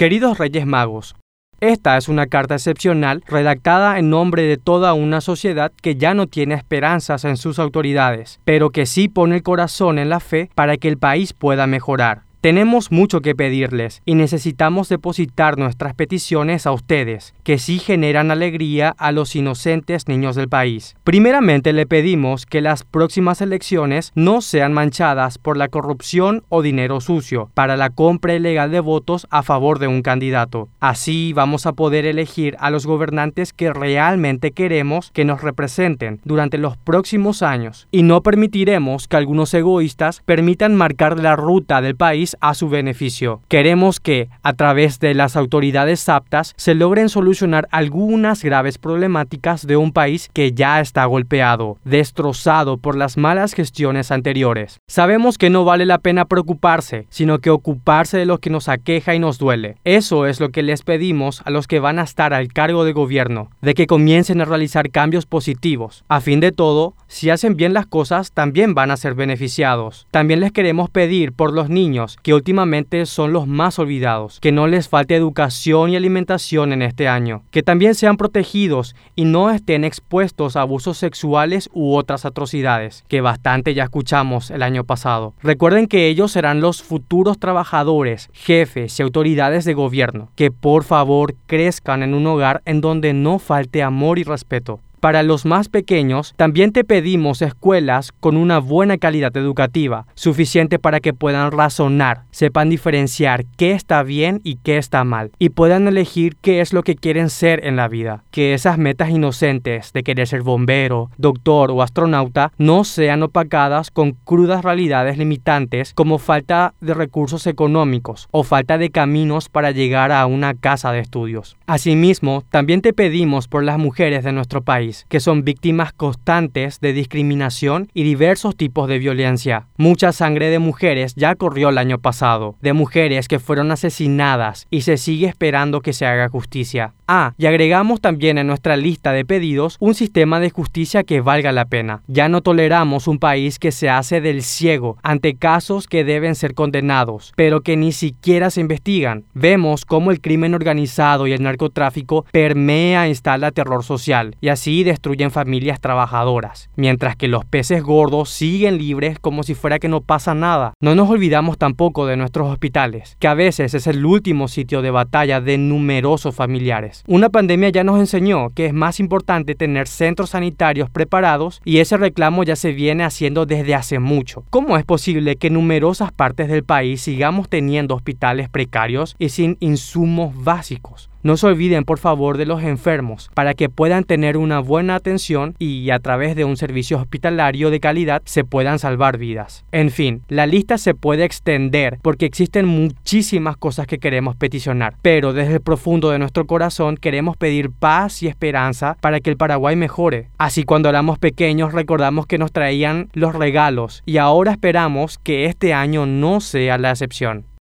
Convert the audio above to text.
Queridos Reyes Magos, esta es una carta excepcional redactada en nombre de toda una sociedad que ya no tiene esperanzas en sus autoridades, pero que sí pone el corazón en la fe para que el país pueda mejorar. Tenemos mucho que pedirles y necesitamos depositar nuestras peticiones a ustedes, que sí generan alegría a los inocentes niños del país. Primeramente le pedimos que las próximas elecciones no sean manchadas por la corrupción o dinero sucio para la compra ilegal de votos a favor de un candidato. Así vamos a poder elegir a los gobernantes que realmente queremos que nos representen durante los próximos años y no permitiremos que algunos egoístas permitan marcar la ruta del país a su beneficio. Queremos que, a través de las autoridades aptas, se logren solucionar algunas graves problemáticas de un país que ya está golpeado, destrozado por las malas gestiones anteriores. Sabemos que no vale la pena preocuparse, sino que ocuparse de lo que nos aqueja y nos duele. Eso es lo que les pedimos a los que van a estar al cargo de gobierno, de que comiencen a realizar cambios positivos. A fin de todo, si hacen bien las cosas, también van a ser beneficiados. También les queremos pedir por los niños que últimamente son los más olvidados, que no les falte educación y alimentación en este año, que también sean protegidos y no estén expuestos a abusos sexuales u otras atrocidades, que bastante ya escuchamos el año pasado. Recuerden que ellos serán los futuros trabajadores, jefes y autoridades de gobierno, que por favor crezcan en un hogar en donde no falte amor y respeto. Para los más pequeños, también te pedimos escuelas con una buena calidad educativa, suficiente para que puedan razonar, sepan diferenciar qué está bien y qué está mal, y puedan elegir qué es lo que quieren ser en la vida. Que esas metas inocentes de querer ser bombero, doctor o astronauta no sean opacadas con crudas realidades limitantes como falta de recursos económicos o falta de caminos para llegar a una casa de estudios. Asimismo, también te pedimos por las mujeres de nuestro país, que son víctimas constantes de discriminación y diversos tipos de violencia. Mucha sangre de mujeres ya corrió el año pasado, de mujeres que fueron asesinadas y se sigue esperando que se haga justicia. Ah, y agregamos también en nuestra lista de pedidos un sistema de justicia que valga la pena. Ya no toleramos un país que se hace del ciego ante casos que deben ser condenados, pero que ni siquiera se investigan. Vemos cómo el crimen organizado y el narcotráfico permea e instala terror social, y así destruyen familias trabajadoras, mientras que los peces gordos siguen libres como si fuera que no pasa nada. No nos olvidamos tampoco de nuestros hospitales, que a veces es el último sitio de batalla de numerosos familiares. Una pandemia ya nos enseñó que es más importante tener centros sanitarios preparados y ese reclamo ya se viene haciendo desde hace mucho. ¿Cómo es posible que en numerosas partes del país sigamos teniendo hospitales precarios y sin insumos básicos? No se olviden por favor de los enfermos para que puedan tener una buena atención y a través de un servicio hospitalario de calidad se puedan salvar vidas. En fin, la lista se puede extender porque existen muchísimas cosas que queremos peticionar, pero desde el profundo de nuestro corazón queremos pedir paz y esperanza para que el Paraguay mejore. Así cuando éramos pequeños recordamos que nos traían los regalos y ahora esperamos que este año no sea la excepción.